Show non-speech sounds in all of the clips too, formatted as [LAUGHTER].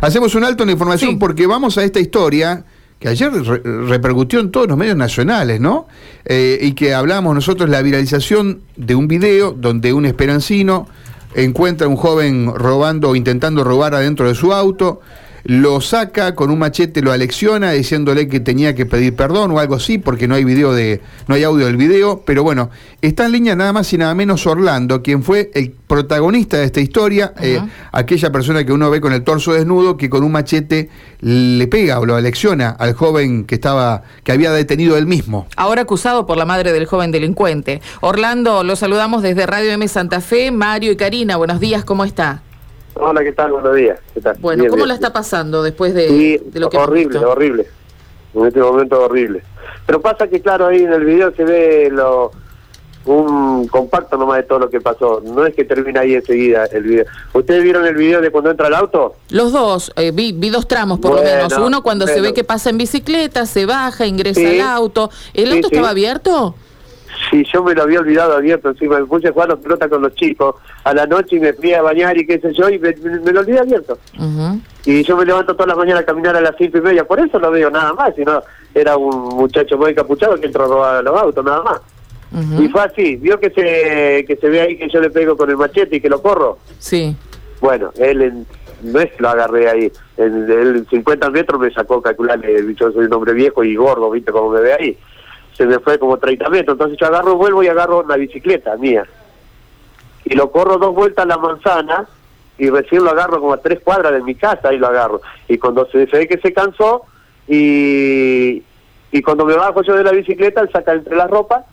Hacemos un alto en la información Sí. porque vamos a esta historia que ayer re- repercutió en todos los medios nacionales, ¿no? Eh, y que hablábamos nosotros la viralización de un video donde un esperancino encuentra a un joven robando o intentando robar adentro de su auto, lo saca con un machete, lo alecciona diciéndole que tenía que pedir perdón o algo así, porque no hay video de, no hay audio del video, pero bueno, está en línea nada más y nada menos Orlando, quien fue el protagonista de esta historia, eh, aquella persona que uno ve con el torso desnudo, que con un machete le pega o lo alecciona al joven que estaba, que había detenido él mismo. Ahora acusado por la madre del joven delincuente. Orlando, lo saludamos desde Radio M Santa Fe. Mario y Karina, buenos días, ¿cómo está? Hola, ¿qué tal? Buenos días. ¿Qué tal? Bueno, Bien, ¿cómo bien. la está pasando después de, Sí, de lo que horrible, horrible. En este momento horrible. Pero pasa que, claro, ahí en el video se ve lo un compacto nomás de todo lo que pasó. No es que termina ahí enseguida el video. ¿Ustedes vieron el video de cuando entra el auto? Los dos, eh, vi, vi dos tramos por lo menos. Uno cuando se ve que pasa en bicicleta, se baja, ingresa Sí. al auto. ¿El Sí, auto estaba abierto? Sí, yo me lo había olvidado abierto encima. Me puse a jugar a pelota con los chicos a la noche y me fui a bañar y qué sé yo y me, me- me lo olvidé abierto. Y yo me levanto todas las mañanas a caminar a las cinco y media. Por eso no veo nada más. Sino era un muchacho muy encapuchado que entró a robar los autos, nada más. Y fue así, vio que se que se ve ahí que yo le pego con el machete y que lo corro. Sí. Bueno, él en- no es que lo agarré ahí, en, en 50 metros me sacó calcularle, yo soy un hombre viejo y gordo, viste cómo me ve ahí. Se me fue como 30 metros, entonces yo agarro, vuelvo y agarro una bicicleta mía. Y lo corro dos vueltas a la manzana y recién lo agarro como a tres cuadras de mi casa y lo agarro. Y cuando se, se ve que se cansó y, y cuando me bajo yo de la bicicleta, él saca entre las ropas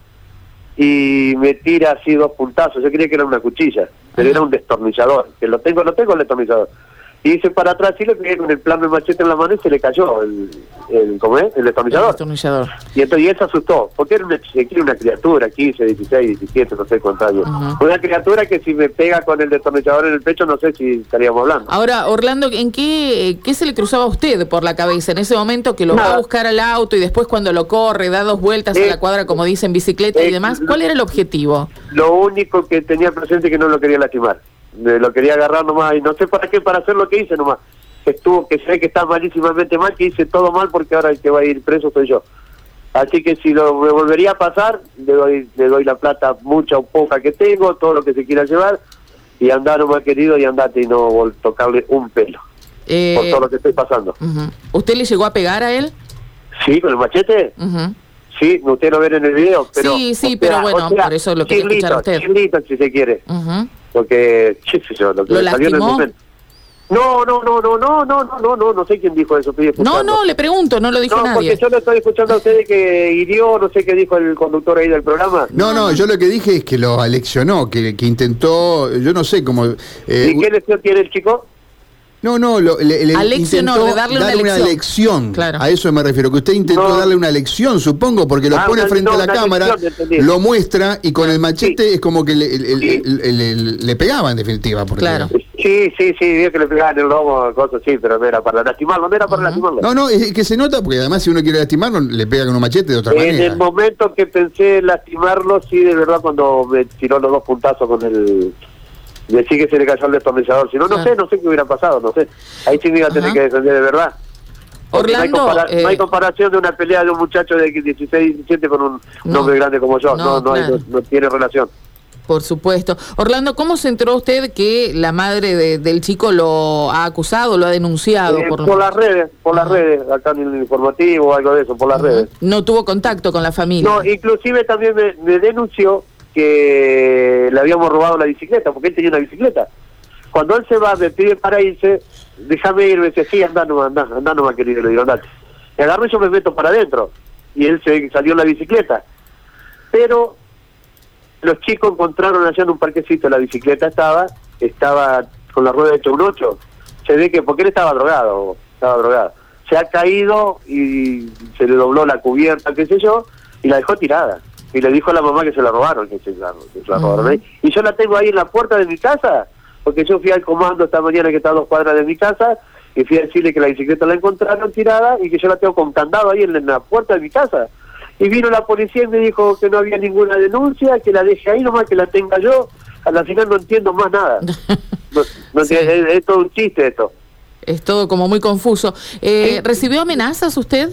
y me tira así dos puntazos. Yo creía que era una cuchilla, pero era un destornillador, que lo tengo, lo tengo el destornillador. Y hice para atrás y le pegué con el plan de machete en la mano y se le cayó el, el ¿cómo es? El El destornillador. destornillador. Y entonces y él se asustó, porque era una, era una criatura, 15, 16, 17, no sé cuántos años. Una criatura que si me pega con el destornillador en el pecho, no sé si estaríamos hablando. Ahora, Orlando, ¿en qué, qué se le cruzaba a usted por la cabeza en ese momento que lo va a buscar al auto y después cuando lo corre, da dos vueltas a Eh, la cuadra, como dice, en bicicleta y eh, demás? ¿Cuál era el objetivo? Lo único que tenía presente es que no lo quería lastimar. Me lo quería agarrar nomás y no sé para qué, para hacer lo que hice nomás. Que estuvo, que sé que está malísimamente mal, que hice todo mal porque ahora el que va a ir preso soy yo. Así que si lo me volvería a pasar, le doy, le doy la plata mucha o poca que tengo, todo lo que se quiera llevar, y andar nomás querido y andate y no vol- tocarle un pelo Eh, por todo lo que estoy pasando. ¿Usted le llegó a pegar a él? Sí, con el machete, Ujú. sí, usted lo ve en el video, pero... Sí, sí, o pero bueno, por eso lo quería escuchar a usted. chirlito, si se quiere. Ujú. Porque qué sé yo lo que ¿Lo me salió en el lastimó? momento no no no no no no no no no no sé quién dijo eso estoy No, escuchando. no, le pregunto, no lo dijo no nadie. porque yo lo estoy escuchando a ustedes que hirió no sé qué dijo el conductor ahí del programa No, no, yo lo que dije es que lo aleccionó, que, que intentó, yo no sé cómo... eh, y qué lesión tiene el chico No, no, lo, le, le intentó de darle una lección. Claro. A eso me refiero, que usted intentó No. darle una lección, supongo, porque lo Ah, pone frente a la cámara, lección, lo muestra y con el machete es como que le, le- Sí. le- le- le- le pegaba en definitiva. Porque, Claro. sí sí sí vio que le pegaban el lomo cosas sí pero no era para lastimarlo no era para lastimarlo No, no, es que se nota, porque además si uno quiere lastimarlo, le pega con un machete de otra en manera. el momento que pensé lastimarlo sí de verdad cuando me tiró los dos puntazos con el decir que se le cayó el destornillador si no no Claro. sé no sé qué hubiera pasado no sé ahí sí me iba a tener que defender de verdad Orlando, no, hay compara- eh, no hay comparación de una pelea de un muchacho de 16, 17 con un, No. hombre grande como yo. No, No, no, hay- no- tiene relación. Por supuesto. Orlando, ¿cómo se enteró usted que la madre de- del chico lo ha acusado, lo ha denunciado? Eh, por por las redes, por las redes, acá en el informativo o algo de eso, por las redes. No tuvo contacto con la familia. No, inclusive también me, me denunció que le habíamos robado la bicicleta, porque él tenía una bicicleta. Cuando él se va, me pide para irse, déjame ir, me dice, sí, anda nomás, anda, anda nomás, querido, le digo, andate. Me agarro y yo me meto para adentro, y él se salió en la bicicleta. Pero los chicos encontraron allá en un parquecito, la bicicleta estaba, estaba con la rueda hecha un 8. Se ve que, porque él estaba drogado, estaba drogado. Se ha caído y se le dobló la cubierta, qué sé yo, y la dejó tirada. Y le dijo a la mamá que se la robaron, que se la, que se la robaron. ahí. Y yo la tengo ahí en la puerta de mi casa, porque yo fui al comando esta mañana que está a dos cuadras de mi casa, y fui a decirle que la bicicleta la encontraron tirada y que yo la tengo con candado ahí en, en la puerta de mi casa. Y vino la policía y me dijo que no había ninguna denuncia, que la deje ahí nomás, que la tenga yo. A la final no entiendo más nada. [LAUGHS] No, no Sí. entiendo, es, es todo un chiste esto. es todo como muy confuso. Eh, ¿Recibió amenazas usted?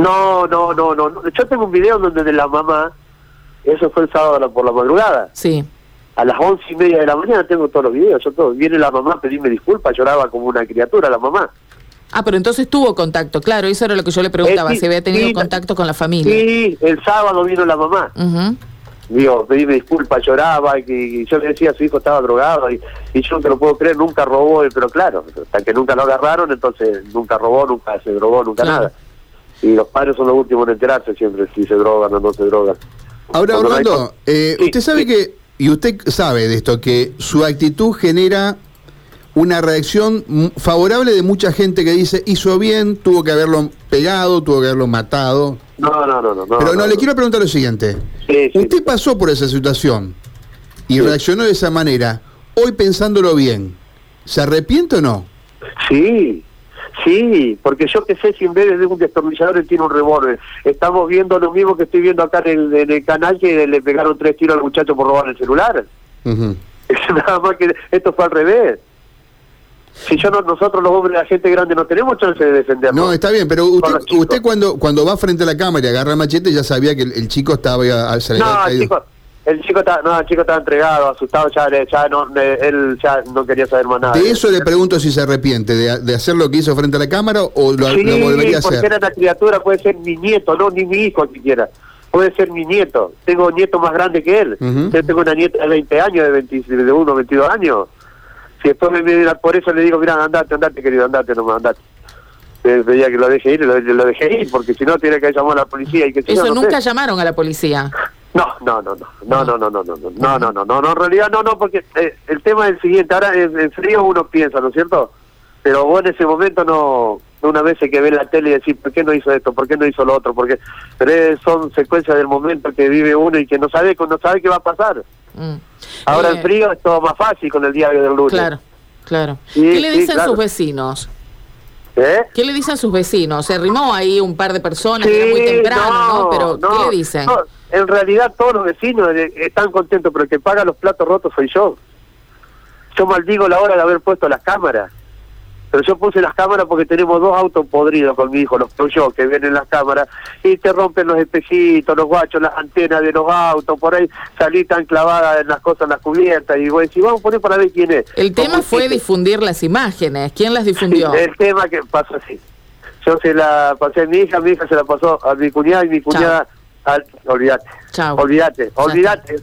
No, no, no, no. Yo tengo un video donde de la mamá, eso fue el sábado por la madrugada, Sí. a las once y media de la mañana tengo todos los videos, yo todo. Viene la mamá a pedirme disculpas, lloraba como una criatura la mamá. Ah, pero entonces tuvo contacto, claro, eso era lo que yo le preguntaba, Eh, sí, si había tenido sí, contacto con la familia. Sí, el sábado vino la mamá. Ujú. Digo, pedime disculpas, lloraba, y, y yo le decía su hijo estaba drogado, y, y yo no te lo puedo creer, nunca robó, pero claro, hasta que nunca lo agarraron, entonces nunca robó, nunca se drogó, nunca Claro. nada. Y los padres son los últimos en enterarse siempre si se drogan o no se drogan. Ahora, Cuando no hay Orlando, eh, Sí, usted sabe sí. que, y usted sabe de esto, que su actitud genera una reacción favorable de mucha gente que dice, hizo bien, tuvo que haberlo pegado, tuvo que haberlo matado. No, no, no, no. Pero no, le quiero preguntar lo siguiente. Sí, sí. Usted pasó por esa situación y reaccionó de esa manera. Hoy pensándolo bien, ¿se arrepiente o no? Sí, sí, porque yo que sé si en vez de un destornillador él tiene un revólver. Estamos viendo lo mismo que estoy viendo acá en el, en el canal que le pegaron tres tiros al muchacho por robar el celular. Ujú. [LAUGHS] Nada más que esto fue al revés. Si yo no, nosotros los hombres, la gente grande, no tenemos chance de defendernos. No, está bien, pero usted, usted cuando, cuando va frente a la cámara y agarra el machete ya sabía que el, el chico estaba a, le había No, el chico, el chico está, no, el chico estaba entregado, asustado, ya, le- ya no, él ya no quería saber más nada. De eso le pregunto si se arrepiente, de, de hacer lo que hizo frente a la cámara o lo, Sí, lo volvería a porque hacer. era una criatura, puede ser mi nieto, no ni mi hijo siquiera. Puede ser mi nieto. Tengo un nieto más grande que él. Yo tengo una nieta de 20 años, de 20, de 1, 22 años. Si después me mira, por eso le digo, mira, andate, andate, querido, andate nomás, andate. Eh, Pedía que lo deje ir, lo, lo dejé ir, porque si no tiene que llamar a la policía y que si Eso no, no nunca sé. llamaron a la policía. No, no, no, no, no, no, no, no, no, no, no, no, no, no, no, en realidad no, no, porque eh, el tema es el siguiente, ahora en, en frío uno piensa, ¿no es cierto? Pero vos en ese momento no, una vez que ve la tele y decís, ¿por qué no hizo esto? ¿Por qué no hizo lo otro? Porque pero es- son secuencias del momento que vive uno y que no sabe, no sabe qué va a pasar. Mm. Ahora Eh, en frío es todo más fácil con el diario del lunes. Claro, claro. Sí, ¿Qué le sí, dicen claro. sus vecinos? ¿Eh? ¿Qué le dicen sus vecinos? Se arrimó ahí un par de personas, era muy Sí, temprano, ¿no? Pero, ¿qué le dicen? no, en realidad todos los vecinos eh, están contentos, pero el que paga los platos rotos soy yo. Yo maldigo la hora de haber puesto las cámaras. Pero yo puse las cámaras porque tenemos dos autos podridos con mi hijo, los Peugeot, que ven en las cámaras, y te rompen los espejitos, los guachos, las antenas de los autos, por ahí salí tan clavada en las cosas, en las cubiertas, y voy a decir, vamos a poner para ver quién es. El tema fue difundir las imágenes. ¿Quién las difundió? el tema que pasó así. Yo se la pasé a mi hija, mi hija se la pasó a mi cuñada y mi cuñada al... Olvídate. Chao. Olvídate, olvídate.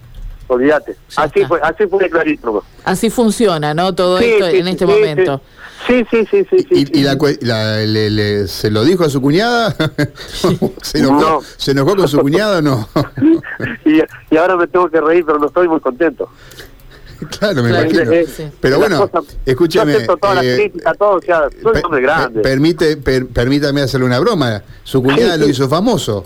Olvídate. Ya Así está. fue, así fue clarito. Así funciona, ¿no? Todo Sí, esto sí, en este sí, momento. Sí, sí, sí, sí. sí, ¿Y, sí, y la, la- le- le- se lo dijo a su cuñada? [LAUGHS] ¿Se, enojó, No. ¿Se enojó con su cuñada o no? [LAUGHS] y, y ahora me tengo que reír, pero no estoy muy contento. claro, me Claro, imagino. Sí. Pero bueno, cosas- escúcheme. Yo acepto todas eh, las críticas, todo, o sea, soy pe- un hombre grande. pe- permite, per- permítame hacerle una broma. Su cuñada Sí, lo hizo famoso.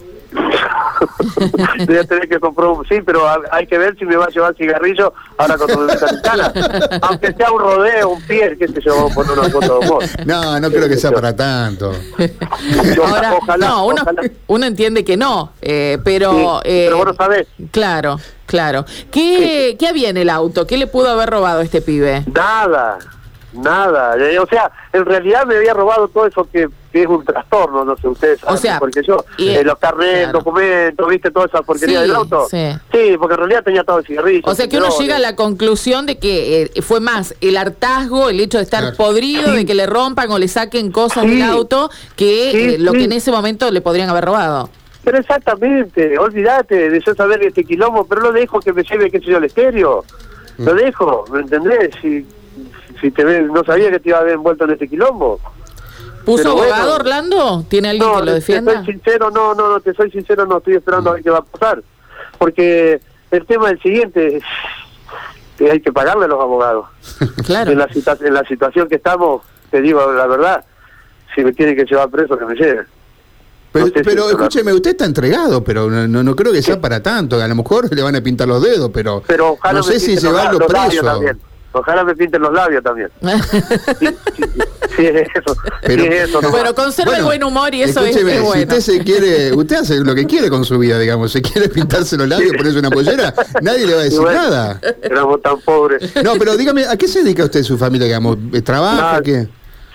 Voy a tener que comprar un... Sí, pero ha- hay que ver si me va a llevar cigarrillo ahora cuando me metan en cana. Aunque sea un rodeo, un pie, qué sé yo, poner una foto de humor. No, no creo que sea para tanto. Ahora, Ojalá, no, uno, ojalá. uno entiende que no, eh, pero... Sí, eh, pero vos no sabés. Claro, claro. ¿Qué, ¿Qué había en el auto? ¿Qué le pudo haber robado este pibe? Nada, nada. Eh, O sea, en realidad me había robado todo eso que, que es un trastorno, no sé, ustedes saben, sea, porque yo, y- eh, los carnets, claro. documentos, viste, toda esa porquería Sí, del auto. sí. Sí, porque en realidad tenía todo el cigarrillo. O sea que uno llega a la conclusión de que eh, fue más el hartazgo, el hecho de estar Claro. podrido, de que le rompan o le saquen cosas Sí. del auto, que Sí, eh, lo sí. que en ese momento le podrían haber robado. Pero exactamente, olvídate de yo saber este quilombo, pero lo dejo que me lleve, qué sé yo, el estéreo. Mm. Lo dejo, ¿me entendés? Si, si te ves, no sabía que te iba a ver envuelto en este quilombo. ¿Puso Pero bueno. abogado Orlando? ¿Tiene alguien No, que lo te defienda? soy sincero, no, no, no, te soy sincero, no estoy esperando a ver qué va a pasar. Porque el tema es el siguiente, que hay que pagarle a los abogados. [LAUGHS] Claro. En, la en la situación que estamos, te digo la verdad, si me tienen que llevar preso, que me lleven. Pero, No sé si pero es escúcheme, usted está entregado, pero no, no, no creo que sea para tanto. A lo mejor [LAUGHS] le van a pintar los dedos, pero, Pero ojalá no sé si llevarlo preso. también. Ojalá me pinten los labios también. [LAUGHS] Si, si- Sí, es eso. Pero- sí, es eso. nomás. Bueno, conserva el buen humor y eso es, es Si bueno. usted se quiere, usted hace lo que quiere con su vida, digamos. Se quiere pintarse los labios, ponerse una pollera, nadie le va a Y decir bueno, nada. Éramos tan pobres. No, pero dígame, ¿a qué se dedica usted su familia, digamos? ¿Trabaja? No, ¿Qué?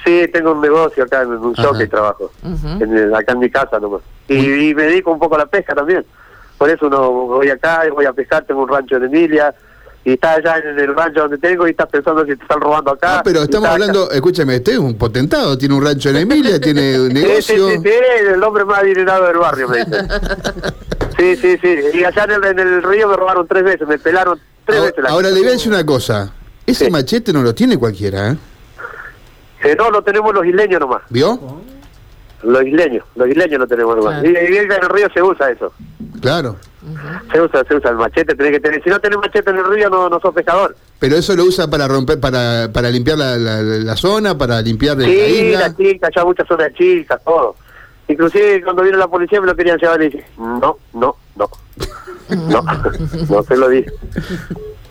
Sí, tengo un negocio acá, en un Ajá. shopping trabajo. Ujú. en el- acá en mi casa nomás. Y, y me dedico un poco a la pesca también. Por eso no voy acá, y voy a pescar, tengo un rancho en Emilia. Y está allá en el rancho donde tengo y estás pensando si te están robando acá. Ah, pero estamos está acá. hablando, escúcheme, usted es un potentado, tiene un rancho en Emilia, [LAUGHS] tiene un Sí, sí, negocio. sí, sí, el hombre más adinerado del barrio, me dicen. [LAUGHS] Sí, sí, sí. Y allá en el, en el río me robaron tres veces, me pelaron tres Ahora, veces. la ahora le voy a decir una cosa. Ese Sí. machete no lo tiene cualquiera, ¿eh? Eh, no, lo tenemos los isleños nomás. ¿Vio? Los isleños, los isleños lo tenemos nomás. Claro. Y, y en el río se usa eso. Claro. Se usa, se usa el machete, tenés que tener. Si no tenés machete en el río, no, no sos pescador. Pero eso lo usa para romper, para, para limpiar la, la- la zona, para limpiar la Sí, isla. la chica, ya muchas zonas chicas, todo. Inclusive cuando vino la policía me lo querían llevar y dije, no, no, no. [LAUGHS] No, [LAUGHS] no se lo dije.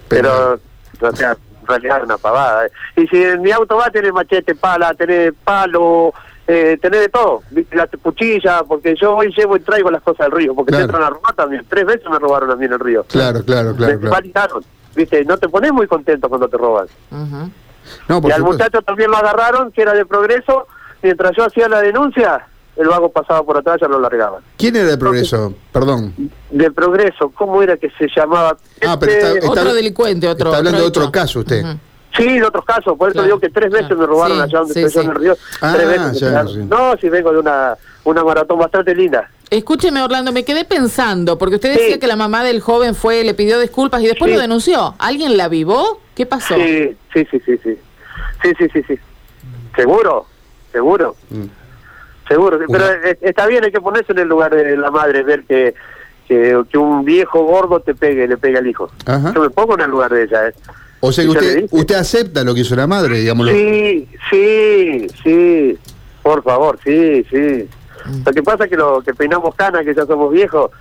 Pero, o sea, en realidad es una pavada. eh. Y si en mi auto va, tenés machete, pala, tenés palo, eh, tenés de todo. ¿viste? La cuchilla, porque yo hoy llevo y traigo las cosas del río, porque Claro. te entran a robar también. Tres veces me robaron a mí en el río. Claro, claro, claro, me claro. ¿Viste? No te pones muy contento cuando te roban. No, Y al supuesto. muchacho también lo agarraron, que era de progreso. Mientras yo hacía la denuncia, el vago pasaba por atrás, ya lo largaban. ¿Quién era de progreso? Perdón. De progreso, ¿cómo era que se llamaba? Ah, pero está- Este, está- Otro delincuente, otro. está hablando de otro otro hecho. caso usted. Sí, de otros casos, por eso Claro, digo que tres veces claro. me robaron Sí, allá donde sí, estoy yo sí. en el río. Ah, tres veces. ya. No, si vengo de una, una maratón bastante linda. Escúcheme, Orlando, me quedé pensando, porque usted decía Sí. que la mamá del joven fue, le pidió disculpas y después Sí. lo denunció. ¿Alguien la vivó? ¿Qué pasó? Sí, sí, sí, sí, sí. Sí, sí, sí, sí. ¿Seguro? ¿Seguro? Mm. Seguro, pero eh, está bien, hay que ponerse en el lugar de la madre, ver que, que, que un viejo gordo te pegue, le pegue al hijo. Ajá. Yo me pongo en el lugar de ella, ¿eh? O sea que ¿Y yo le usted, acepta lo que hizo la madre, digámoslo. Sí, sí, sí, por favor, sí, sí. Lo que pasa es que lo que peinamos canas, que ya somos viejos,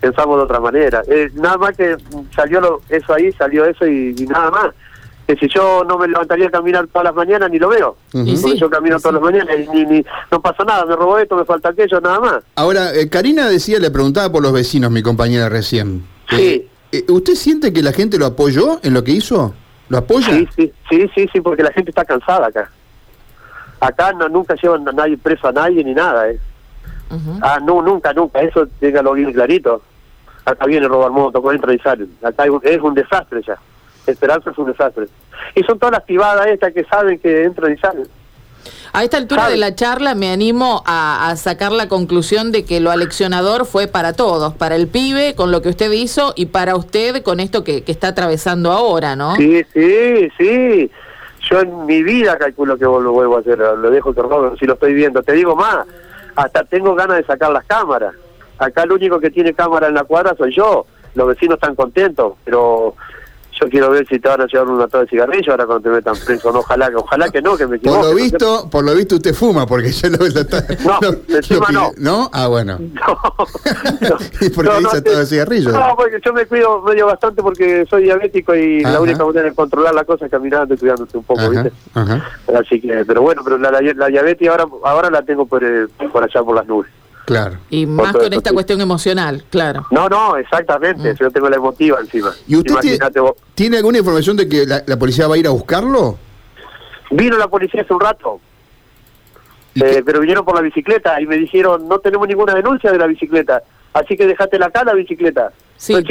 pensamos de otra manera. Eh, nada más que salió lo- eso ahí, salió eso y, y nada más. Que si yo no me levantaría a caminar todas las mañanas, ni lo veo. Y Porque sí, yo camino sí. todas las mañanas y ni, ni- no pasa nada, me robó esto, me falta aquello, nada más. Ahora, eh, Karina decía, le preguntaba por los vecinos, mi compañera recién. Sí. Eh, ¿Usted siente que la gente lo apoyó en lo que hizo? ¿Lo apoya? Sí, sí, sí, sí, sí, porque la gente está cansada acá. Acá no, nunca llevan a nadie preso a nadie ni nada, ¿eh? Ah, no, nunca, nunca, eso téngalo bien clarito. Acá viene robar moto, entra y sale. Acá un- es un desastre ya. Esperanza es un desastre. Y son todas las privadas estas que saben que entran y salen. A esta altura ¿Sabe? de la charla me animo a, a sacar la conclusión de que lo aleccionador fue para todos, para el pibe con lo que usted hizo y para usted con esto que, que está atravesando ahora, ¿no? Sí, sí, sí. Yo en mi vida calculo que lo vuelvo a hacer, lo dejo que si lo estoy viendo. Te digo más, hasta tengo ganas de sacar las cámaras. Acá el único que tiene cámara en la cuadra soy yo. Los vecinos están contentos, pero yo quiero ver si te van a llevar una tos de cigarrillo ahora cuando te metan preso. No, ojalá, que- ojalá que no, que me Por equivoque. lo ¿no? visto, por lo visto usted fuma, porque yo lo, lo, No, lo- encima lo- no. ¿No? Ah, bueno. No, [LAUGHS] no. ¿Y por qué dice todo de cigarrillo? No, porque yo me cuido medio bastante porque soy diabético y Ajá. la única manera de controlar la cosa es caminando y cuidándote un poco, Ajá, ¿viste? ajá. Así que, pero bueno, pero la, la, la diabetes ahora ahora la tengo por, eh, por allá por las nubes. Claro. Y más con esta sí. cuestión emocional, claro. No, no, exactamente, Mm. yo tengo la emotiva encima. ¿Y usted tie- Imagínate vos. tiene alguna información de que la, la policía va a ir a buscarlo? Vino la policía hace un rato, ¿Y eh, pero vinieron por la bicicleta y me dijeron, no tenemos ninguna denuncia de la bicicleta, así que dejátela acá la bicicleta. Sí, un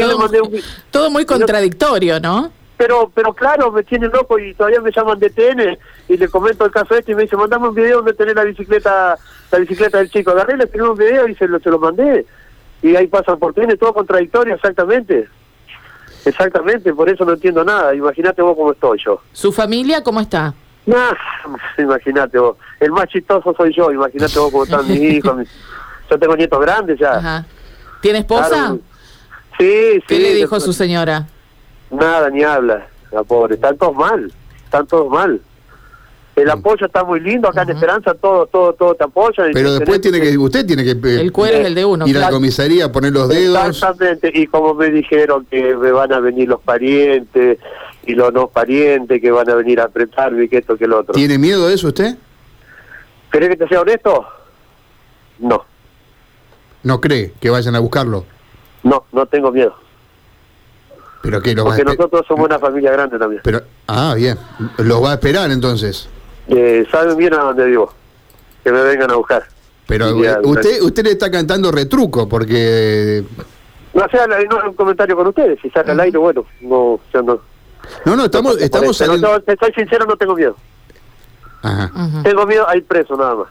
todo muy contradictorio, ¿no? Pero, pero claro, me tienen loco y todavía me llaman de TN y le comento el caso este y me dice, mandame un video donde tenés la bicicleta, la bicicleta del chico. Agarré, le escribí un video y se lo, se lo mandé. Y ahí pasan por TN, todo contradictorio, exactamente. Exactamente, por eso no entiendo nada. Imagínate vos cómo estoy yo. ¿Su familia cómo está? Nah, [LAUGHS] imagínate vos. El más chistoso soy yo, imagínate vos cómo están mis [LAUGHS] hijos. mis- Yo tengo nietos grandes ya. Ajá. ¿Tiene esposa? Claro. Sí, sí. ¿Qué le dijo su señora? Nada, ni habla, la pobre. Están todos mal, están todos mal. El apoyo está muy lindo, acá en. Esperanza todo, todo, todo te apoya. Pero después tiene que, usted tiene que eh, El cuero es el de uno. ir a la comisaría, poner los dedos. Exactamente, y como me dijeron que me van a venir los parientes y los no parientes que van a venir a apretarme y que esto que lo otro. ¿Tiene miedo de eso usted? ¿Querés que te sea honesto? No, ¿No cree que vayan a buscarlo? no, no tengo miedo. ¿Pero qué? ¿Los va a Porque nosotros somos una familia grande también. Pero, ah, bien. ¿Los va a esperar entonces? Eh, saben bien a dónde vivo. Que me vengan a buscar. Pero Ya, usted usted le está cantando retruco porque... No sea no, es un comentario con ustedes. Si sale al aire, bueno, no, yo no. No, no, estamos, estamos no, te soy sincero, no tengo miedo. Ajá. Tengo miedo a ir preso nada más.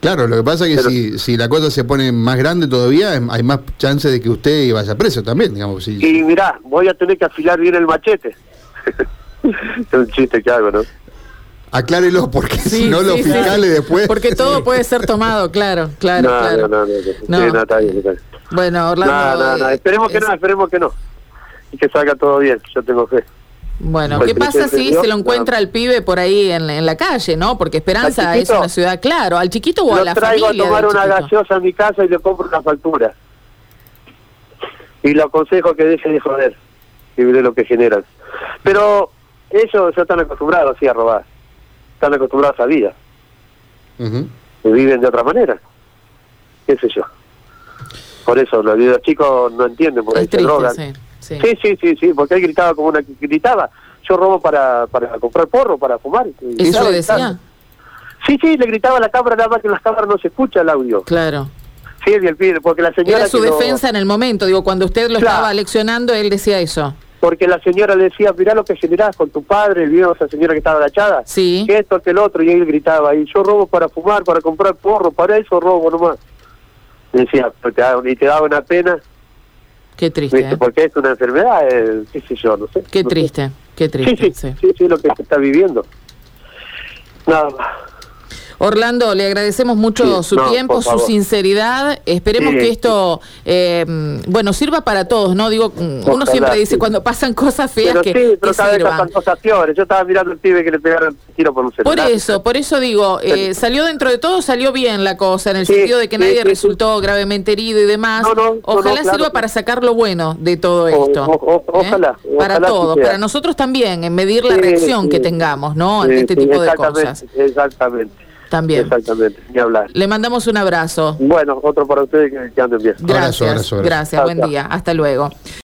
Claro, lo que pasa es que Pero- si, si la cosa se pone más grande todavía, hay más chance de que usted vaya preso también, digamos. Si, Y mirá, voy a tener que afilar bien el machete. [LAUGHS] es un chiste que hago, ¿no? Aclárelo, porque Sí, si no los sí, sí. fiscales después... Porque todo puede ser tomado, claro, claro, no, claro. no, no, no, No. Sí, no, está bien, está bien. Bueno, Orlando. No, no, no, eh, esperemos que es- no, esperemos que no. Y que salga todo bien, yo tengo fe. Bueno, ¿qué pasa ¿se si se lo encuentra el pibe por ahí en, en la calle, no? Porque Esperanza ¿Al es una ciudad, claro, al chiquito o a Lo la traigo a familia. tomar una chiquito. gaseosa a mi casa y le compro una factura. Y le aconsejo que deje de joder y mire lo que generan. Pero ellos ya están acostumbrados así a robar. Están acostumbrados a vida. Y viven de otra manera. ¿Qué sé yo? Por eso los, los chicos no entienden, por ahí se triste, drogan. sí, sí. Sí, sí, sí, sí, porque él gritaba como una gritaba. Yo robo para, para comprar porro, para fumar. ¿Eso le decía? Sí, sí, le gritaba a la cámara, nada más que en las cámaras no se escucha el audio. Claro. Sí, el pibe, porque la señora... Era su que lo- defensa en el momento, digo, cuando usted lo Claro. estaba leccionando, él decía eso. Porque la señora le decía, mirá lo que generás con tu padre, vio esa señora que estaba agachada. Sí. Que esto, que el otro, y él gritaba, y yo robo para fumar, para comprar porro, para eso robo nomás. Decía, y te daba una pena, Qué triste. ¿eh? porque es una enfermedad, eh, qué sé yo, no sé. Qué no sé. triste, qué Sí, triste. sí, sí. sí, sí, lo que se está viviendo. Nada más. Orlando, le agradecemos mucho Sí, su no, tiempo, por su sinceridad. Esperemos Sí, que esto, eh, bueno, sirva para todos, ¿no? Digo, uno Ojalá, siempre dice sí. cuando pasan cosas feas Pero que, sí, pero que cada sirvan. cosas peores. Yo estaba mirando al pibe que le pegaron tiro por un Por celular. eso, por eso digo, eh, salió dentro de todo, salió bien la cosa, en el sentido de que nadie resultó gravemente herido y demás. No, no, ojalá claro sirva para sacar lo bueno de todo esto. o- o- ¿eh? ojalá, Para todos, para nosotros también, en medir la reacción que tengamos, ¿no? Ante este tipo de cosas. Exactamente. También. Exactamente, ni hablar. Le mandamos un abrazo. Bueno, otro para ustedes que, anden bien. Gracias, Abrazo, abrazo, abrazo. gracias, buen día, hasta luego.